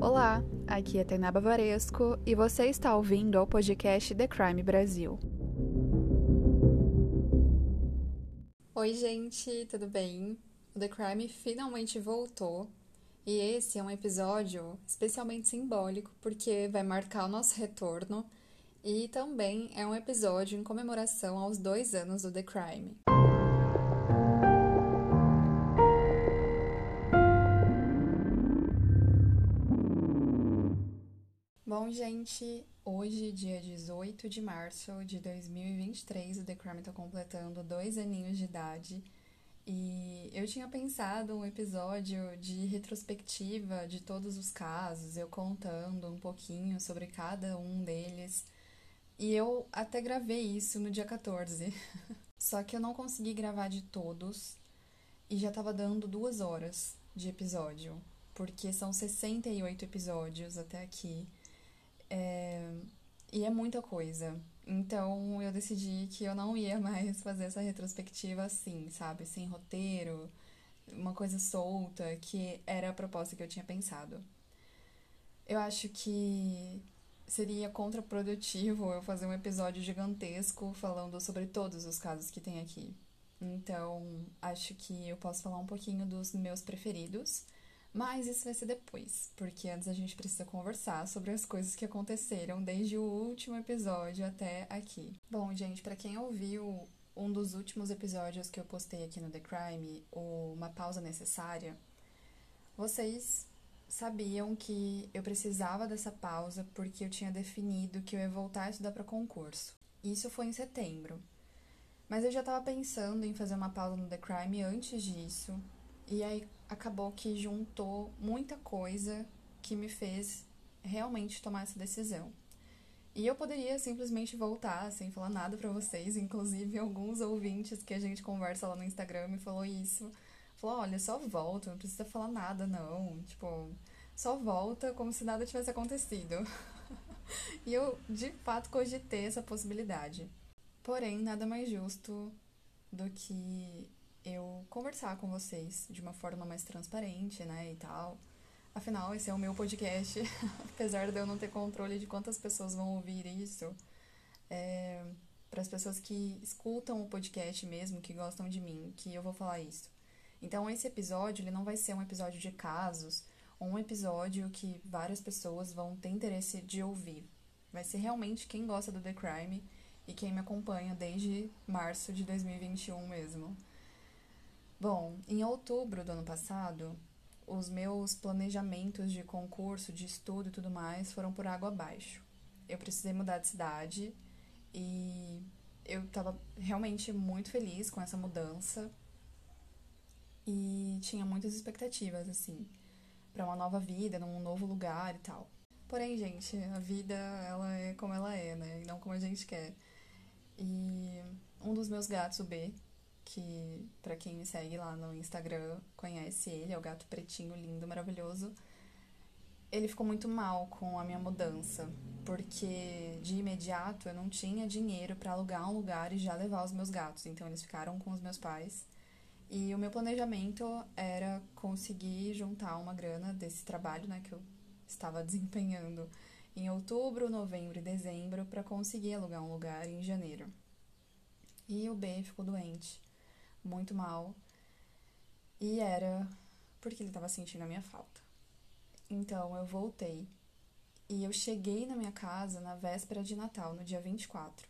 Olá, aqui é Tainá Bavaresco e você está ouvindo ao podcast The Crime Brasil. Oi, gente, tudo bem? O The Crime finalmente voltou e esse é um episódio especialmente simbólico porque vai marcar o nosso retorno e também é um episódio em comemoração aos dois anos do The Crime. Bom, gente, hoje, dia 18 de março de 2023, o The Crime está completando dois aninhos de idade. E eu tinha pensado um episódio de retrospectiva de todos os casos, eu contando um pouquinho sobre cada um deles. E eu até gravei isso no dia 14. Só que eu não consegui gravar de todos e já tava dando duas horas de episódio, porque são 68 episódios até aqui. É... E é muita coisa. Então eu decidi que eu não ia mais fazer essa retrospectiva assim, sabe? Sem roteiro, uma coisa solta, que era a proposta que eu tinha pensado. Eu acho que seria contraprodutivo eu fazer um episódio gigantesco falando sobre todos os casos que tem aqui. Então, acho que eu posso falar um pouquinho dos meus preferidos mas isso vai ser depois, porque antes a gente precisa conversar sobre as coisas que aconteceram desde o último episódio até aqui. Bom, gente, para quem ouviu um dos últimos episódios que eu postei aqui no The Crime, o Uma Pausa Necessária, vocês sabiam que eu precisava dessa pausa porque eu tinha definido que eu ia voltar a estudar para concurso. Isso foi em setembro. Mas eu já estava pensando em fazer uma pausa no The Crime antes disso, e aí acabou que juntou muita coisa que me fez realmente tomar essa decisão. E eu poderia simplesmente voltar sem falar nada para vocês, inclusive alguns ouvintes que a gente conversa lá no Instagram me falou isso. Falou: "Olha, só volta, não precisa falar nada não". Tipo, só volta como se nada tivesse acontecido. e eu, de fato, cogitei essa possibilidade. Porém, nada mais justo do que eu conversar com vocês de uma forma mais transparente, né, e tal. Afinal, esse é o meu podcast, apesar de eu não ter controle de quantas pessoas vão ouvir isso. É, para as pessoas que escutam o podcast mesmo, que gostam de mim, que eu vou falar isso. Então, esse episódio, ele não vai ser um episódio de casos, um episódio que várias pessoas vão ter interesse de ouvir. Vai ser realmente quem gosta do The Crime e quem me acompanha desde março de 2021 mesmo. Bom, em outubro do ano passado, os meus planejamentos de concurso, de estudo e tudo mais foram por água abaixo. Eu precisei mudar de cidade e eu estava realmente muito feliz com essa mudança e tinha muitas expectativas, assim, para uma nova vida, num novo lugar e tal. Porém, gente, a vida, ela é como ela é, né? E não como a gente quer. E um dos meus gatos, o B, que para quem me segue lá no Instagram conhece ele, é o gato pretinho lindo, maravilhoso. Ele ficou muito mal com a minha mudança, porque de imediato eu não tinha dinheiro para alugar um lugar e já levar os meus gatos, então eles ficaram com os meus pais. E o meu planejamento era conseguir juntar uma grana desse trabalho, né, que eu estava desempenhando em outubro, novembro e dezembro para conseguir alugar um lugar em janeiro. E o B ficou doente muito mal. E era porque ele estava sentindo a minha falta. Então eu voltei e eu cheguei na minha casa na véspera de Natal, no dia 24.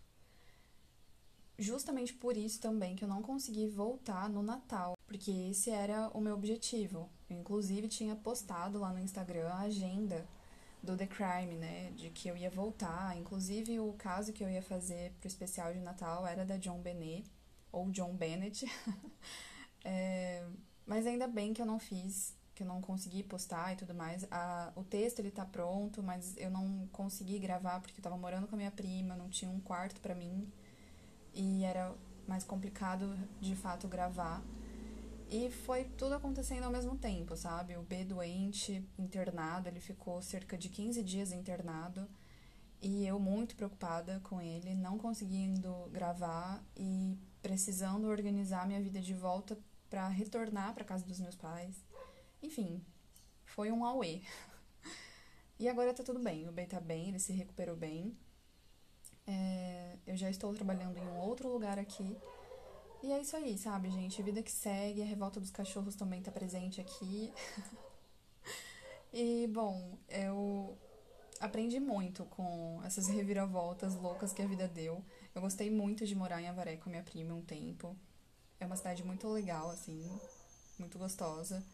Justamente por isso também que eu não consegui voltar no Natal, porque esse era o meu objetivo. Eu, inclusive, tinha postado lá no Instagram a agenda do The Crime, né? De que eu ia voltar. Inclusive, o caso que eu ia fazer pro especial de Natal era da John Benet ou John Bennett. é, mas ainda bem que eu não fiz, que eu não consegui postar e tudo mais. A, o texto ele tá pronto, mas eu não consegui gravar porque eu tava morando com a minha prima, não tinha um quarto para mim e era mais complicado de fato gravar. E foi tudo acontecendo ao mesmo tempo, sabe? O B doente, internado, ele ficou cerca de 15 dias internado. E eu muito preocupada com ele, não conseguindo gravar e precisando organizar minha vida de volta para retornar para casa dos meus pais. Enfim, foi um auê. E agora tá tudo bem, o B tá bem, ele se recuperou bem. É, eu já estou trabalhando em um outro lugar aqui. E é isso aí, sabe, gente? Vida que segue, a revolta dos cachorros também tá presente aqui. e, bom, eu aprendi muito com essas reviravoltas loucas que a vida deu. Eu gostei muito de morar em Avaré com minha prima um tempo. É uma cidade muito legal, assim, muito gostosa.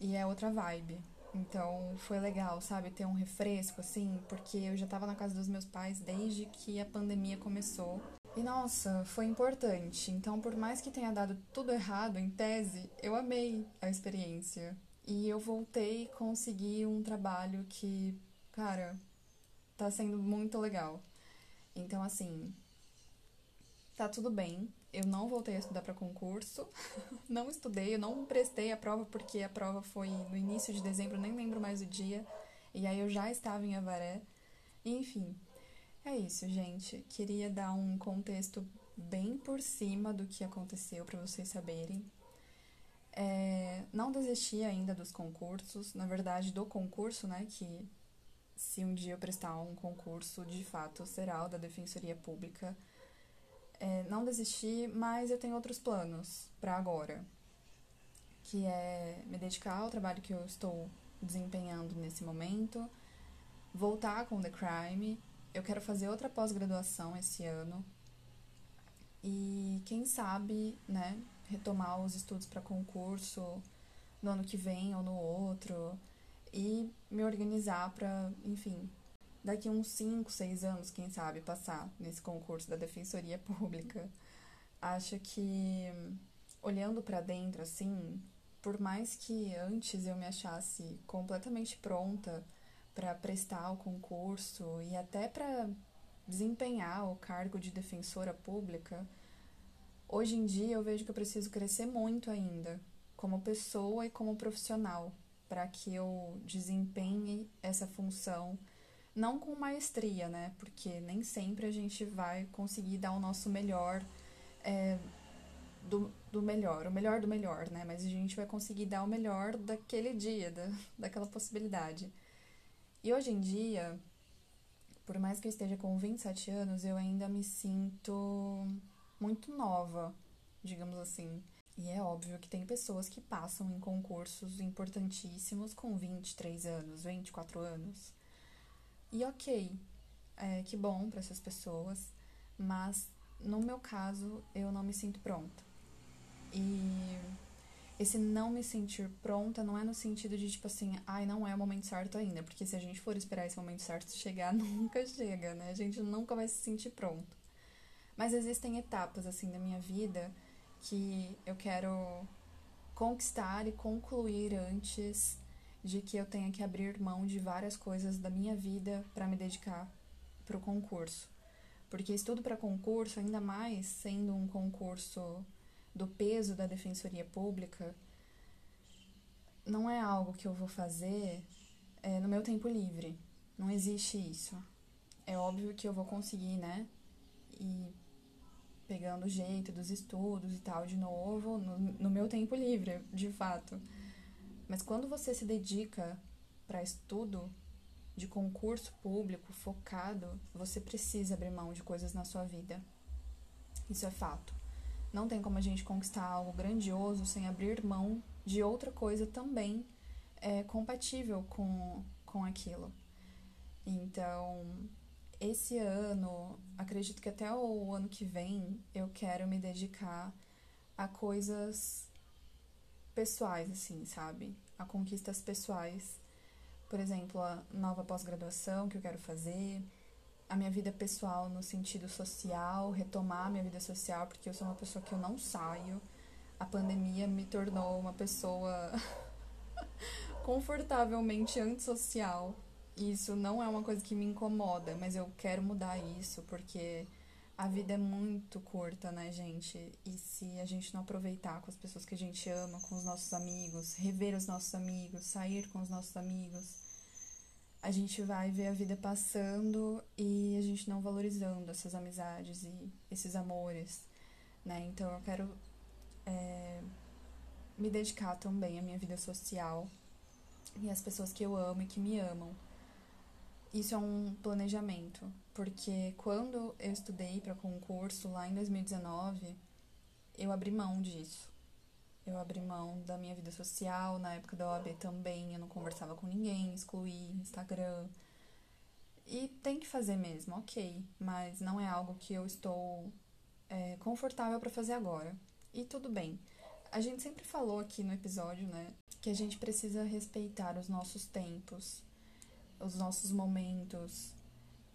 E é outra vibe. Então foi legal, sabe, ter um refresco, assim, porque eu já tava na casa dos meus pais desde que a pandemia começou. E nossa, foi importante. Então, por mais que tenha dado tudo errado em tese, eu amei a experiência. E eu voltei e consegui um trabalho que, cara, tá sendo muito legal. Então, assim, tá tudo bem. Eu não voltei a estudar para concurso. não estudei, eu não prestei a prova porque a prova foi no início de dezembro, nem lembro mais o dia. E aí eu já estava em Avaré. enfim, é isso, gente. Queria dar um contexto bem por cima do que aconteceu para vocês saberem. É, não desisti ainda dos concursos, na verdade, do concurso, né? Que se um dia eu prestar um concurso, de fato será o da Defensoria Pública é, não desistir, mas eu tenho outros planos para agora, que é me dedicar ao trabalho que eu estou desempenhando nesse momento, voltar com The Crime. Eu quero fazer outra pós-graduação esse ano e quem sabe, né, retomar os estudos para concurso no ano que vem ou no outro e me organizar para, enfim, daqui uns 5, 6 anos, quem sabe, passar nesse concurso da Defensoria Pública. Acho que, olhando para dentro, assim, por mais que antes eu me achasse completamente pronta para prestar o concurso e até para desempenhar o cargo de defensora pública, hoje em dia eu vejo que eu preciso crescer muito ainda, como pessoa e como profissional, para que eu desempenhe essa função não com maestria, né? Porque nem sempre a gente vai conseguir dar o nosso melhor é, do, do melhor, o melhor do melhor, né? Mas a gente vai conseguir dar o melhor daquele dia, da, daquela possibilidade. E hoje em dia, por mais que eu esteja com 27 anos, eu ainda me sinto muito nova, digamos assim. E é óbvio que tem pessoas que passam em concursos importantíssimos com 23 anos, 24 anos. E ok, é, que bom para essas pessoas, mas no meu caso eu não me sinto pronta. E esse não me sentir pronta não é no sentido de tipo assim, ai, não é o momento certo ainda, porque se a gente for esperar esse momento certo chegar, nunca chega, né? A gente nunca vai se sentir pronto. Mas existem etapas assim da minha vida que eu quero conquistar e concluir antes de que eu tenha que abrir mão de várias coisas da minha vida para me dedicar para o concurso. Porque estudo para concurso, ainda mais sendo um concurso do peso da defensoria pública, não é algo que eu vou fazer é, no meu tempo livre. Não existe isso. É óbvio que eu vou conseguir, né? E pegando o jeito dos estudos e tal de novo no, no meu tempo livre, de fato. Mas quando você se dedica para estudo de concurso público focado, você precisa abrir mão de coisas na sua vida. Isso é fato. Não tem como a gente conquistar algo grandioso sem abrir mão de outra coisa também é, compatível com, com aquilo. Então, esse ano, acredito que até o ano que vem, eu quero me dedicar a coisas pessoais, assim, sabe? A conquistas pessoais. Por exemplo, a nova pós-graduação que eu quero fazer, a minha vida pessoal no sentido social, retomar a minha vida social, porque eu sou uma pessoa que eu não saio. A pandemia me tornou uma pessoa confortavelmente antissocial. Isso não é uma coisa que me incomoda, mas eu quero mudar isso porque a vida é muito curta, né, gente? E se a gente não aproveitar com as pessoas que a gente ama, com os nossos amigos, rever os nossos amigos, sair com os nossos amigos, a gente vai ver a vida passando e a gente não valorizando essas amizades e esses amores, né? Então eu quero é, me dedicar também à minha vida social e às pessoas que eu amo e que me amam. Isso é um planejamento, porque quando eu estudei para concurso lá em 2019, eu abri mão disso. Eu abri mão da minha vida social, na época da OAB também, eu não conversava com ninguém, excluí Instagram. E tem que fazer mesmo, ok, mas não é algo que eu estou é, confortável para fazer agora. E tudo bem. A gente sempre falou aqui no episódio, né, que a gente precisa respeitar os nossos tempos, os nossos momentos.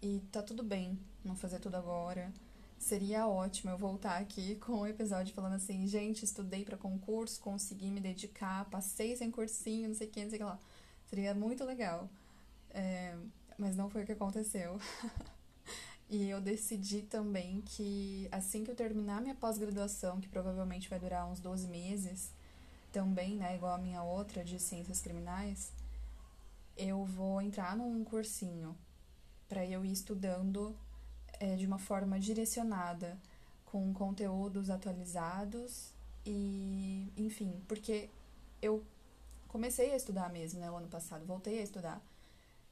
E tá tudo bem não fazer tudo agora. Seria ótimo eu voltar aqui com um episódio falando assim, gente, estudei para concurso, consegui me dedicar, passei sem cursinho, não sei o que, não sei o que lá. Seria muito legal. É, mas não foi o que aconteceu. e eu decidi também que assim que eu terminar minha pós-graduação, que provavelmente vai durar uns 12 meses, também, né, igual a minha outra de ciências criminais, eu vou entrar num cursinho para eu ir estudando é, de uma forma direcionada, com conteúdos atualizados e, enfim, porque eu comecei a estudar mesmo, né, o ano passado, voltei a estudar.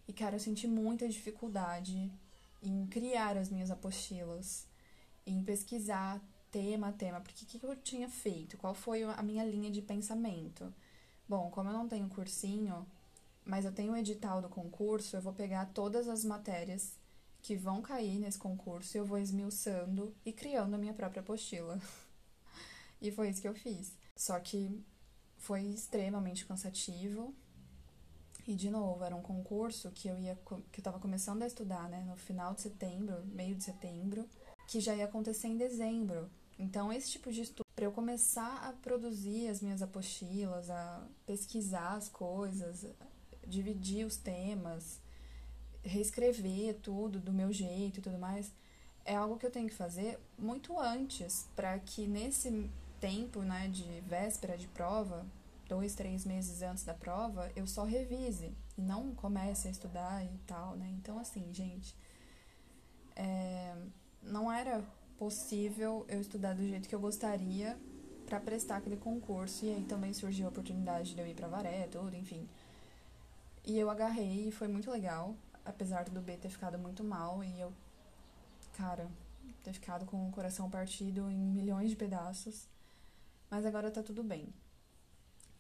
E, cara, eu senti muita dificuldade em criar as minhas apostilas, em pesquisar tema a tema, porque o que, eu tinha feito? Qual foi a minha linha de pensamento? Bom, como eu não tenho cursinho, mas eu tenho o edital do concurso, eu vou pegar todas as matérias que vão cair nesse concurso e eu vou esmiuçando e criando a minha própria apostila. e foi isso que eu fiz. Só que foi extremamente cansativo. E de novo, era um concurso que eu ia que eu tava começando a estudar, né, no final de setembro, meio de setembro, que já ia acontecer em dezembro. Então, esse tipo de estudo para eu começar a produzir as minhas apostilas, a pesquisar as coisas, dividir os temas, reescrever tudo do meu jeito e tudo mais, é algo que eu tenho que fazer muito antes, para que nesse tempo, né, de véspera de prova, dois, três meses antes da prova, eu só revise e não comece a estudar e tal, né? Então, assim, gente, é, não era possível eu estudar do jeito que eu gostaria para prestar aquele concurso e aí também surgiu a oportunidade de eu ir para Varé, tudo, enfim. E eu agarrei e foi muito legal, apesar do B ter ficado muito mal e eu, cara, ter ficado com o coração partido em milhões de pedaços. Mas agora tá tudo bem.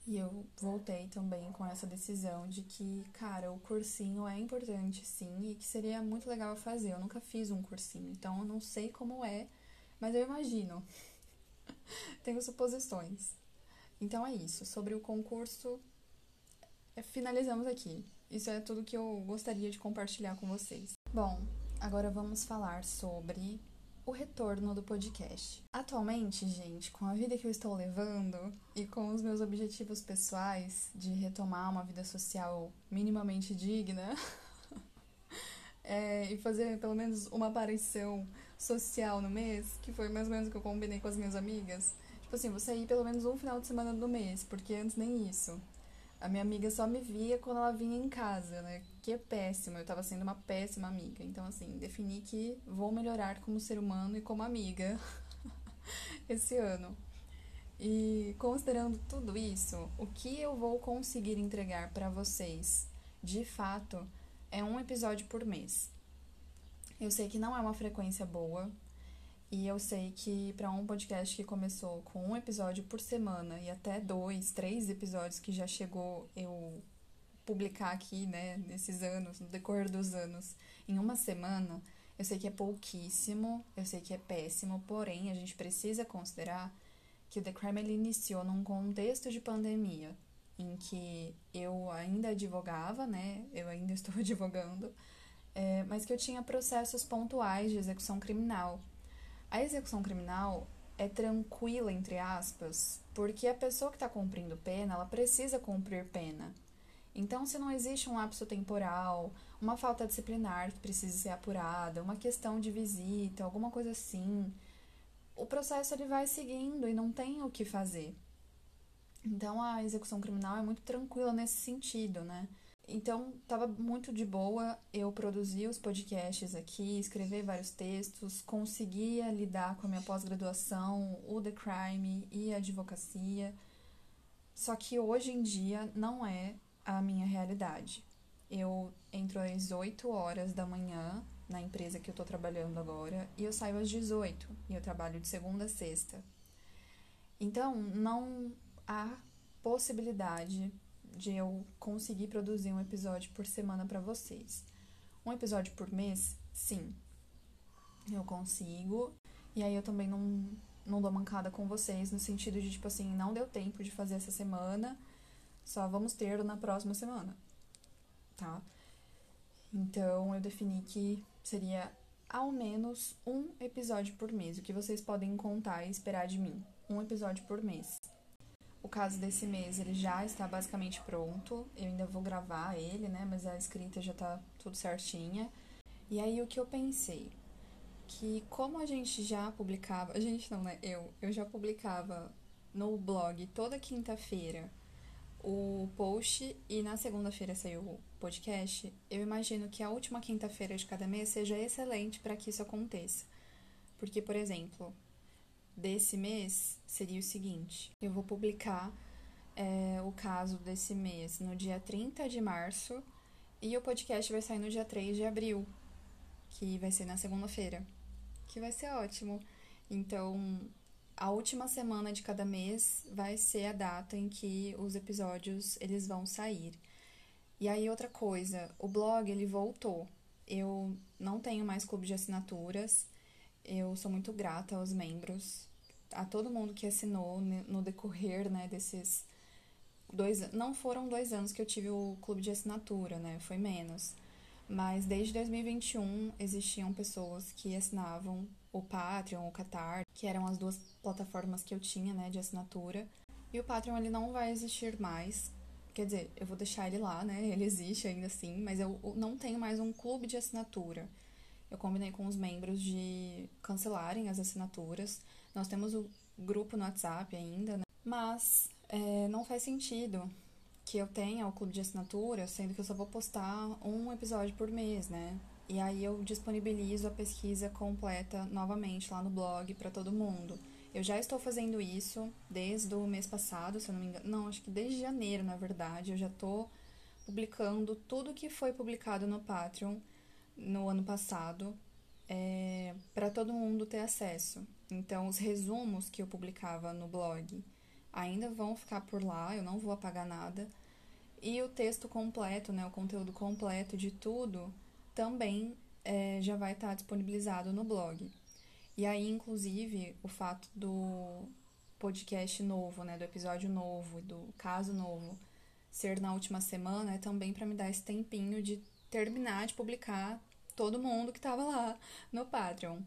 E eu voltei também com essa decisão de que, cara, o cursinho é importante sim e que seria muito legal fazer. Eu nunca fiz um cursinho, então eu não sei como é, mas eu imagino. Tenho suposições. Então é isso. Sobre o concurso, finalizamos aqui. Isso é tudo que eu gostaria de compartilhar com vocês. Bom, agora vamos falar sobre o retorno do podcast. Atualmente, gente, com a vida que eu estou levando e com os meus objetivos pessoais de retomar uma vida social minimamente digna é, e fazer pelo menos uma aparição social no mês, que foi mais ou menos o que eu combinei com as minhas amigas. Tipo assim, vou sair pelo menos um final de semana do mês, porque antes nem isso. A minha amiga só me via quando ela vinha em casa, né? Que é péssimo. Eu tava sendo uma péssima amiga. Então, assim, defini que vou melhorar como ser humano e como amiga esse ano. E considerando tudo isso, o que eu vou conseguir entregar para vocês, de fato, é um episódio por mês. Eu sei que não é uma frequência boa, e eu sei que para um podcast que começou com um episódio por semana e até dois, três episódios que já chegou eu publicar aqui, né, nesses anos, no decorrer dos anos, em uma semana, eu sei que é pouquíssimo, eu sei que é péssimo, porém a gente precisa considerar que o The Crime ele iniciou num contexto de pandemia, em que eu ainda advogava, né, eu ainda estou advogando, é, mas que eu tinha processos pontuais de execução criminal a execução criminal é tranquila, entre aspas, porque a pessoa que está cumprindo pena, ela precisa cumprir pena. Então, se não existe um lapso temporal, uma falta disciplinar que precisa ser apurada, uma questão de visita, alguma coisa assim, o processo ele vai seguindo e não tem o que fazer. Então, a execução criminal é muito tranquila nesse sentido, né? Então, estava muito de boa eu produzir os podcasts aqui, escrever vários textos, conseguia lidar com a minha pós-graduação, o The Crime e a advocacia. Só que hoje em dia não é a minha realidade. eu entro às 8 horas da manhã na empresa que eu tô trabalhando agora e eu saio às 18 e eu trabalho de segunda a sexta. Então, não há possibilidade de eu conseguir produzir um episódio por semana para vocês. Um episódio por mês, sim. Eu consigo. E aí eu também não, não dou mancada com vocês, no sentido de, tipo assim, não deu tempo de fazer essa semana, só vamos ter na próxima semana. Tá? Então eu defini que seria ao menos um episódio por mês, o que vocês podem contar e esperar de mim. Um episódio por mês. O caso desse mês, ele já está basicamente pronto. Eu ainda vou gravar ele, né? Mas a escrita já tá tudo certinha. E aí o que eu pensei? Que como a gente já publicava, a gente não, né? Eu, eu já publicava no blog toda quinta-feira o post e na segunda-feira saiu o podcast, eu imagino que a última quinta-feira de cada mês seja excelente para que isso aconteça. Porque, por exemplo, desse mês seria o seguinte: eu vou publicar é, o caso desse mês no dia 30 de março e o podcast vai sair no dia 3 de abril, que vai ser na segunda-feira, que vai ser ótimo. Então, a última semana de cada mês vai ser a data em que os episódios eles vão sair. E aí outra coisa, o blog ele voltou. Eu não tenho mais clube de assinaturas. Eu sou muito grata aos membros, a todo mundo que assinou no decorrer, né, desses dois, não foram dois anos que eu tive o clube de assinatura, né, foi menos. Mas desde 2021 existiam pessoas que assinavam o Patreon, o Qatar, que eram as duas plataformas que eu tinha, né, de assinatura. E o Patreon ele não vai existir mais. Quer dizer, eu vou deixar ele lá, né? Ele existe ainda assim, mas eu não tenho mais um clube de assinatura. Eu combinei com os membros de cancelarem as assinaturas. Nós temos o grupo no WhatsApp ainda, né? Mas é, não faz sentido que eu tenha o clube de assinatura, sendo que eu só vou postar um episódio por mês, né? E aí eu disponibilizo a pesquisa completa novamente lá no blog para todo mundo. Eu já estou fazendo isso desde o mês passado, se eu não me engano. Não, acho que desde janeiro, na verdade. Eu já estou publicando tudo que foi publicado no Patreon no ano passado é, para todo mundo ter acesso. Então, os resumos que eu publicava no blog ainda vão ficar por lá, eu não vou apagar nada. E o texto completo, né, o conteúdo completo de tudo, também é, já vai estar disponibilizado no blog. E aí, inclusive, o fato do podcast novo, né, do episódio novo, do caso novo, ser na última semana é também para me dar esse tempinho de terminar de publicar todo mundo que estava lá no Patreon.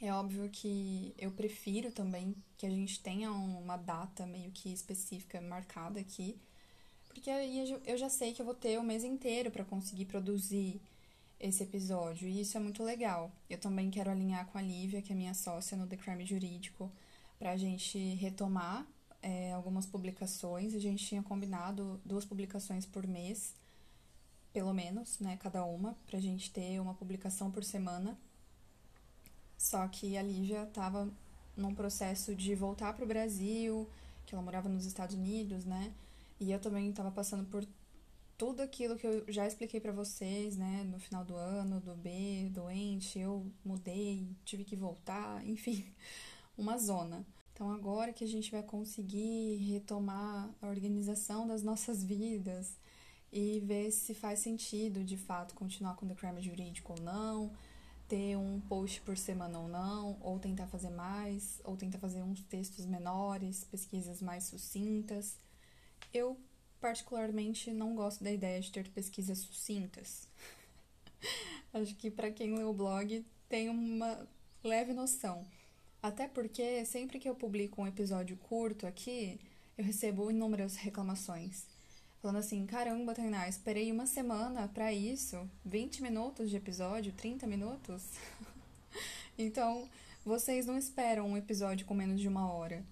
É óbvio que eu prefiro também que a gente tenha uma data meio que específica marcada aqui, porque aí eu já sei que eu vou ter o mês inteiro para conseguir produzir esse episódio, e isso é muito legal. Eu também quero alinhar com a Lívia, que é minha sócia no The Crime Jurídico, para a gente retomar é, algumas publicações. A gente tinha combinado duas publicações por mês pelo menos, né, cada uma, pra gente ter uma publicação por semana. Só que a Lívia estava num processo de voltar para o Brasil, que ela morava nos Estados Unidos, né? E eu também estava passando por tudo aquilo que eu já expliquei para vocês, né, no final do ano, do B, doente, eu mudei, tive que voltar, enfim, uma zona. Então agora que a gente vai conseguir retomar a organização das nossas vidas, e ver se faz sentido de fato continuar com o The Crime Jurídico ou não, ter um post por semana ou não, ou tentar fazer mais, ou tentar fazer uns textos menores, pesquisas mais sucintas. Eu, particularmente, não gosto da ideia de ter pesquisas sucintas. Acho que para quem lê o blog tem uma leve noção. Até porque sempre que eu publico um episódio curto aqui, eu recebo inúmeras reclamações falando assim: caramba, Tainá, esperei uma semana para isso, 20 minutos de episódio, 30 minutos. então, vocês não esperam um episódio com menos de uma hora.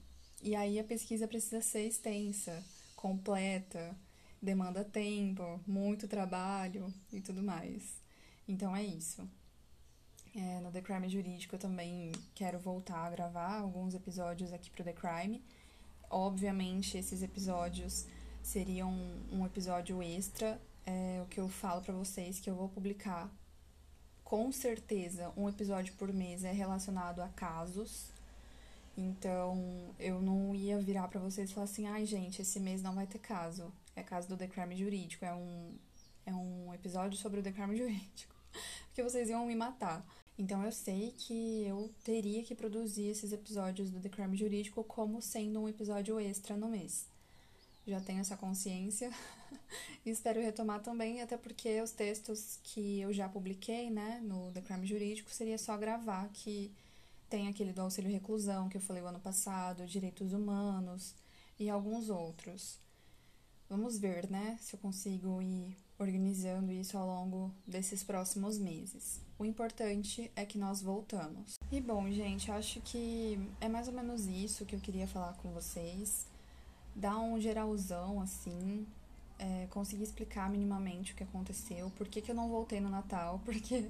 E aí a pesquisa precisa ser extensa, completa, demanda tempo, muito trabalho e tudo mais. Então é isso. É, no The Crime Jurídico eu também quero voltar a gravar alguns episódios aqui pro The Crime. Obviamente, esses episódios seria um, um episódio extra é o que eu falo para vocês que eu vou publicar com certeza um episódio por mês é relacionado a casos. Então, eu não ia virar para vocês e falar assim: "Ai, gente, esse mês não vai ter caso". É caso do The Crime Jurídico, é um é um episódio sobre o The Crime Jurídico. Porque vocês iam me matar. Então eu sei que eu teria que produzir esses episódios do The Crime Jurídico como sendo um episódio extra no mês. Já tenho essa consciência espero retomar também, até porque os textos que eu já publiquei, né, no The Crime Jurídico, seria só gravar, que tem aquele do auxílio reclusão que eu falei o ano passado, direitos humanos e alguns outros. Vamos ver, né, se eu consigo ir organizando isso ao longo desses próximos meses. O importante é que nós voltamos. E bom, gente, acho que é mais ou menos isso que eu queria falar com vocês. Dar um geralzão assim, é, conseguir explicar minimamente o que aconteceu, por que, que eu não voltei no Natal, porque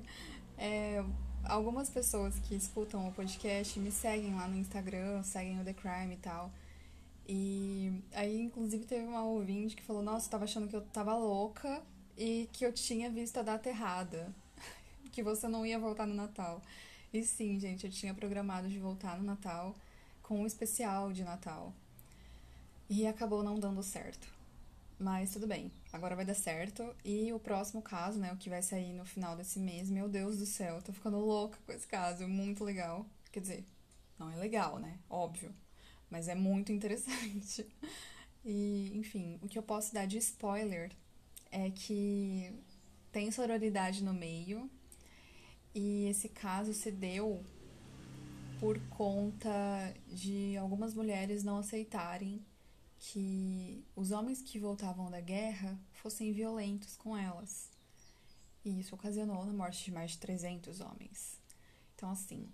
é, algumas pessoas que escutam o podcast me seguem lá no Instagram, seguem o The Crime e tal. E aí, inclusive, teve uma ouvinte que falou: Nossa, tava achando que eu tava louca e que eu tinha visto a data errada, que você não ia voltar no Natal. E sim, gente, eu tinha programado de voltar no Natal com um especial de Natal. E acabou não dando certo. Mas tudo bem, agora vai dar certo. E o próximo caso, né, o que vai sair no final desse mês, meu Deus do céu, tô ficando louca com esse caso, muito legal. Quer dizer, não é legal, né? Óbvio. Mas é muito interessante. E, enfim, o que eu posso dar de spoiler é que tem sororidade no meio e esse caso se deu por conta de algumas mulheres não aceitarem que os homens que voltavam da guerra fossem violentos com elas. E isso ocasionou a morte de mais de 300 homens. Então, assim,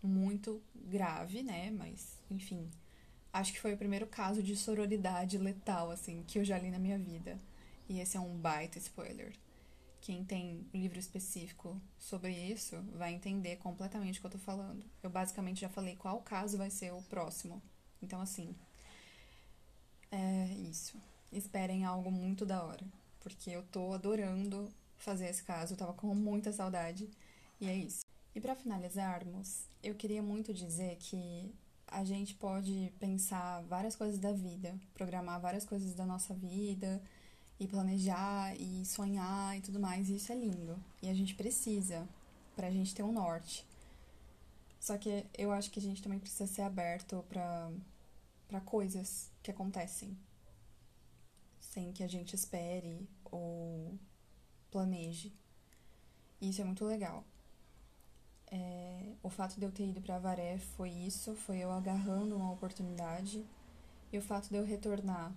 muito grave, né? Mas, enfim, acho que foi o primeiro caso de sororidade letal, assim, que eu já li na minha vida. E esse é um baita spoiler. Quem tem um livro específico sobre isso vai entender completamente o que eu tô falando. Eu basicamente já falei qual caso vai ser o próximo. Então, assim, é isso. Esperem algo muito da hora. Porque eu tô adorando fazer esse caso. Eu tava com muita saudade. E é isso. E para finalizarmos, eu queria muito dizer que a gente pode pensar várias coisas da vida, programar várias coisas da nossa vida e planejar e sonhar e tudo mais, e isso é lindo. E a gente precisa pra gente ter um norte. Só que eu acho que a gente também precisa ser aberto para para coisas que acontecem sem que a gente espere ou planeje. Isso é muito legal. É, o fato de eu ter ido para Avaré foi isso, foi eu agarrando uma oportunidade. E o fato de eu retornar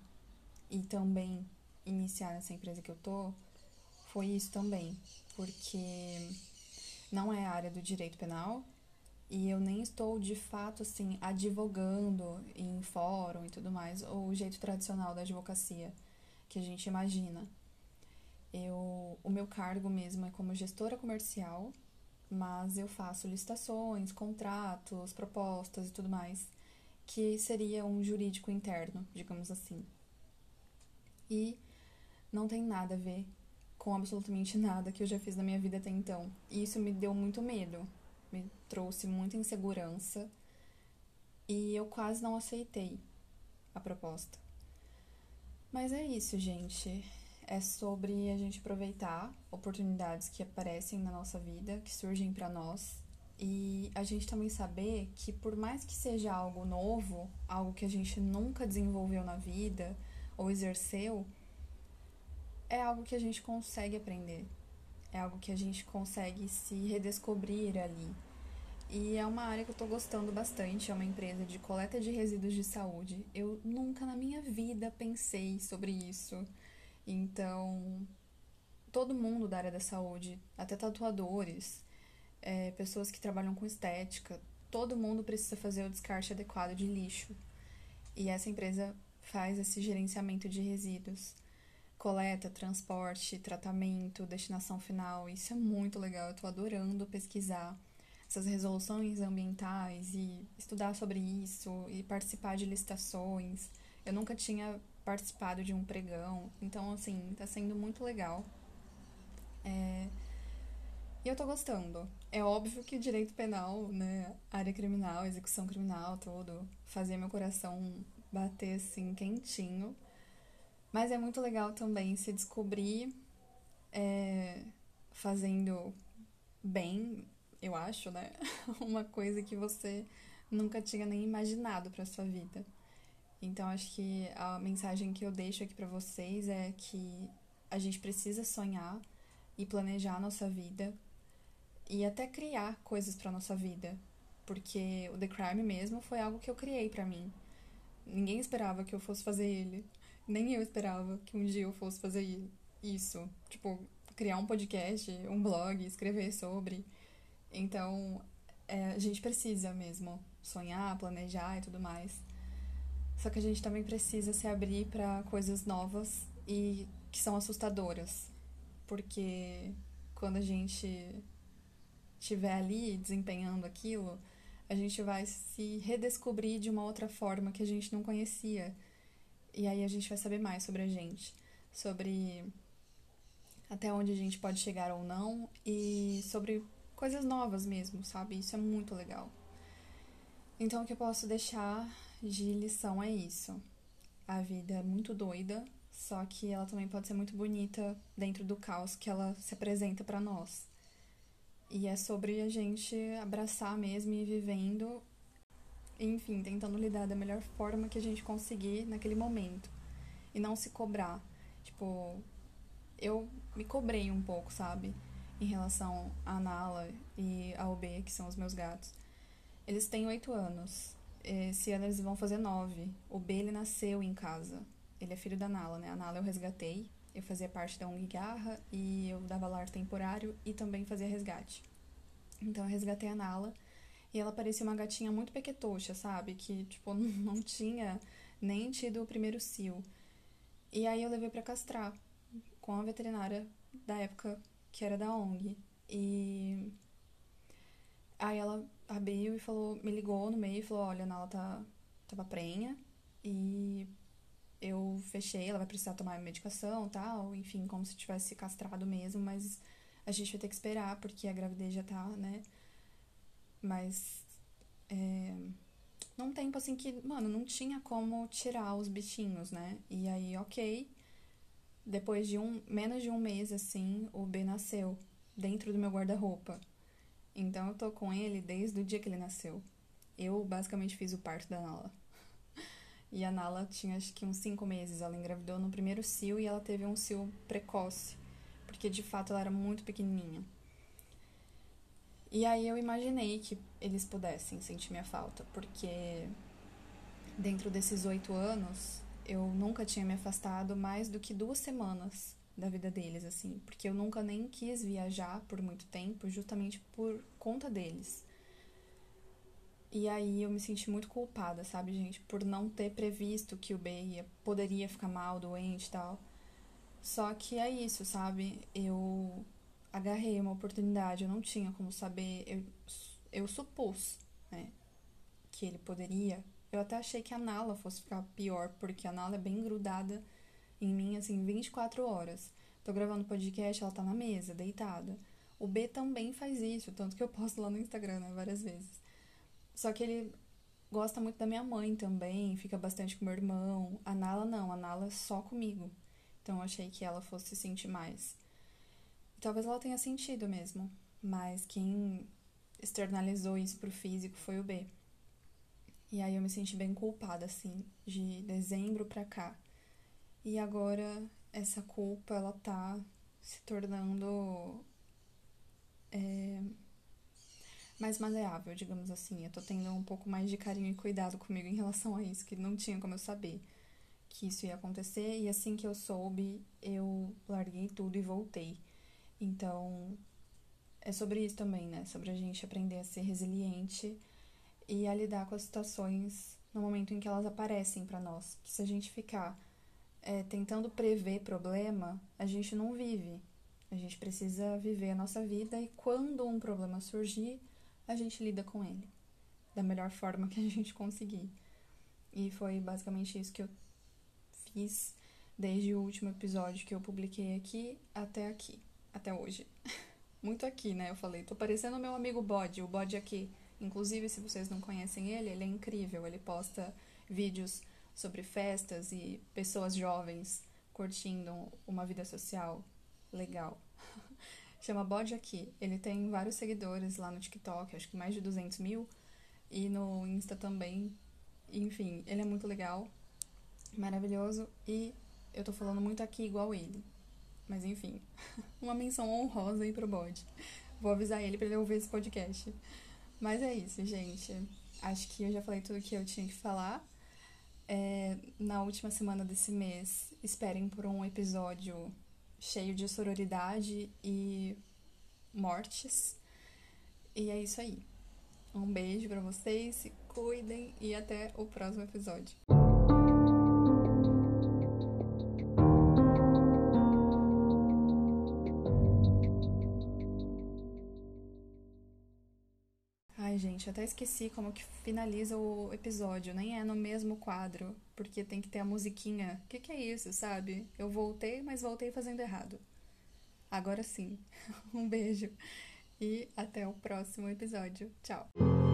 e também iniciar nessa empresa que eu tô foi isso também, porque não é a área do direito penal e eu nem estou de fato assim advogando em fórum e tudo mais, o jeito tradicional da advocacia que a gente imagina. Eu, o meu cargo mesmo é como gestora comercial, mas eu faço licitações, contratos, propostas e tudo mais, que seria um jurídico interno, digamos assim. E não tem nada a ver com absolutamente nada que eu já fiz na minha vida até então. E isso me deu muito medo, me trouxe muita insegurança e eu quase não aceitei a proposta. Mas é isso, gente. É sobre a gente aproveitar oportunidades que aparecem na nossa vida, que surgem para nós, e a gente também saber que por mais que seja algo novo, algo que a gente nunca desenvolveu na vida ou exerceu, é algo que a gente consegue aprender. É algo que a gente consegue se redescobrir ali. E é uma área que eu tô gostando bastante, é uma empresa de coleta de resíduos de saúde. Eu nunca na minha vida pensei sobre isso. Então, todo mundo da área da saúde, até tatuadores, é, pessoas que trabalham com estética, todo mundo precisa fazer o descarte adequado de lixo. E essa empresa faz esse gerenciamento de resíduos coleta, transporte, tratamento, destinação final. Isso é muito legal. Eu tô adorando pesquisar essas resoluções ambientais e estudar sobre isso e participar de licitações. Eu nunca tinha participado de um pregão. Então, assim, tá sendo muito legal. É... E eu tô gostando. É óbvio que direito penal, né, área criminal, execução criminal, tudo, fazia meu coração bater assim quentinho. Mas é muito legal também se descobrir é, fazendo bem, eu acho, né? Uma coisa que você nunca tinha nem imaginado para sua vida. Então acho que a mensagem que eu deixo aqui para vocês é que a gente precisa sonhar e planejar a nossa vida e até criar coisas para nossa vida, porque o The Crime mesmo foi algo que eu criei para mim. Ninguém esperava que eu fosse fazer ele, nem eu esperava que um dia eu fosse fazer isso, tipo, criar um podcast, um blog, escrever sobre. Então, é, a gente precisa mesmo sonhar, planejar e tudo mais. Só que a gente também precisa se abrir para coisas novas e que são assustadoras. Porque quando a gente estiver ali desempenhando aquilo, a gente vai se redescobrir de uma outra forma que a gente não conhecia. E aí a gente vai saber mais sobre a gente, sobre até onde a gente pode chegar ou não e sobre coisas novas mesmo, sabe? Isso é muito legal. Então, o que eu posso deixar de lição é isso. A vida é muito doida, só que ela também pode ser muito bonita dentro do caos que ela se apresenta para nós. E é sobre a gente abraçar mesmo e ir vivendo, enfim, tentando lidar da melhor forma que a gente conseguir naquele momento. E não se cobrar. Tipo, eu me cobrei um pouco, sabe? Em relação a Nala e a OB, que são os meus gatos. Eles têm oito anos. Esse ano eles vão fazer nove. O B, ele nasceu em casa. Ele é filho da Nala, né? A Nala eu resgatei. Eu fazia parte da ONG Garra e eu dava lar temporário e também fazia resgate. Então eu resgatei a Nala e ela parecia uma gatinha muito pequetoxa, sabe? Que, tipo, não tinha nem tido o primeiro cio. E aí eu levei para castrar com a veterinária da época que era da ONG. E aí ela abriu e falou, me ligou no meio e falou, olha, a Nala tá, tava prenha e eu fechei, ela vai precisar tomar medicação tal, enfim, como se tivesse castrado mesmo, mas a gente vai ter que esperar porque a gravidez já tá, né? Mas é, num tempo assim que, mano, não tinha como tirar os bichinhos, né? E aí, ok, depois de um menos de um mês assim, o B nasceu dentro do meu guarda-roupa. Então eu tô com ele desde o dia que ele nasceu. Eu basicamente fiz o parto da Nala. E a Nala tinha acho que uns cinco meses. Ela engravidou no primeiro cio e ela teve um cio precoce, porque de fato ela era muito pequenininha. E aí eu imaginei que eles pudessem sentir minha falta, porque dentro desses oito anos eu nunca tinha me afastado mais do que duas semanas da vida deles, assim, porque eu nunca nem quis viajar por muito tempo, justamente por conta deles. E aí eu me senti muito culpada, sabe, gente, por não ter previsto que o B ia, poderia ficar mal, doente e tal. Só que é isso, sabe? Eu agarrei uma oportunidade, eu não tinha como saber, eu, eu supus, né, que ele poderia eu até achei que a Nala fosse ficar pior, porque a Nala é bem grudada em mim, assim, 24 horas. Tô gravando podcast, ela tá na mesa, deitada. O B também faz isso, tanto que eu posto lá no Instagram, né, várias vezes. Só que ele gosta muito da minha mãe também, fica bastante com meu irmão. A Nala não, a Nala é só comigo. Então eu achei que ela fosse sentir mais. E talvez ela tenha sentido mesmo, mas quem externalizou isso pro físico foi o B. E aí eu me senti bem culpada, assim, de dezembro pra cá. E agora essa culpa, ela tá se tornando é, mais maleável, digamos assim. Eu tô tendo um pouco mais de carinho e cuidado comigo em relação a isso, que não tinha como eu saber que isso ia acontecer. E assim que eu soube, eu larguei tudo e voltei. Então, é sobre isso também, né? Sobre a gente aprender a ser resiliente e a lidar com as situações no momento em que elas aparecem para nós. Que se a gente ficar é, tentando prever problema, a gente não vive. A gente precisa viver a nossa vida e quando um problema surgir, a gente lida com ele da melhor forma que a gente conseguir. E foi basicamente isso que eu fiz desde o último episódio que eu publiquei aqui até aqui, até hoje. Muito aqui, né? Eu falei, tô parecendo meu amigo Bode, o Bode aqui. Inclusive, se vocês não conhecem ele, ele é incrível. Ele posta vídeos sobre festas e pessoas jovens curtindo uma vida social legal. Chama Bode Aqui. Ele tem vários seguidores lá no TikTok, acho que mais de 200 mil. E no Insta também. Enfim, ele é muito legal, maravilhoso. E eu tô falando muito aqui igual ele. Mas enfim, uma menção honrosa aí pro Bode. Vou avisar ele para ele ouvir esse podcast. Mas é isso, gente. Acho que eu já falei tudo que eu tinha que falar. É, na última semana desse mês, esperem por um episódio cheio de sororidade e mortes. E é isso aí. Um beijo para vocês, se cuidem e até o próximo episódio. Gente, até esqueci como que finaliza o episódio. Nem é no mesmo quadro, porque tem que ter a musiquinha. O que, que é isso, sabe? Eu voltei, mas voltei fazendo errado. Agora sim. Um beijo e até o próximo episódio. Tchau!